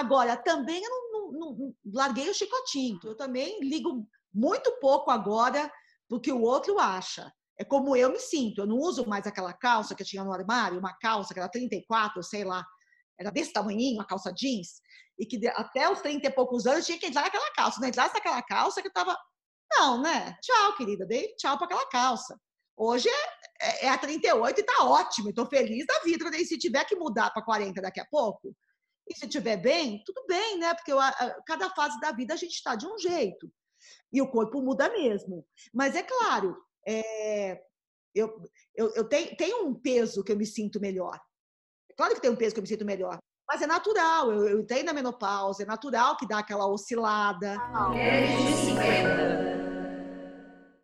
Agora, também eu não, não, não, larguei o chicotinho. Eu também ligo muito pouco agora do que o outro acha. É como eu me sinto. Eu não uso mais aquela calça que eu tinha no armário, uma calça que era 34, sei lá, era desse tamanhinho, uma calça jeans, e que até os 30 e poucos anos tinha que entrar naquela calça. Não entrasse naquela calça que eu tava. Não, né? Tchau, querida. Dei tchau para aquela calça. Hoje é, é, é a 38 e tá ótimo. Estou feliz da vida. E se tiver que mudar para 40 daqui a pouco, e se tiver bem, tudo bem, né? Porque eu, cada fase da vida a gente está de um jeito. E o corpo muda mesmo. Mas é claro, é, eu, eu, eu tenho, tenho um peso que eu me sinto melhor. É claro que tem um peso que eu me sinto melhor. Mas é natural, eu, eu entrei na menopausa, é natural que dá aquela oscilada. Mulheres de 50.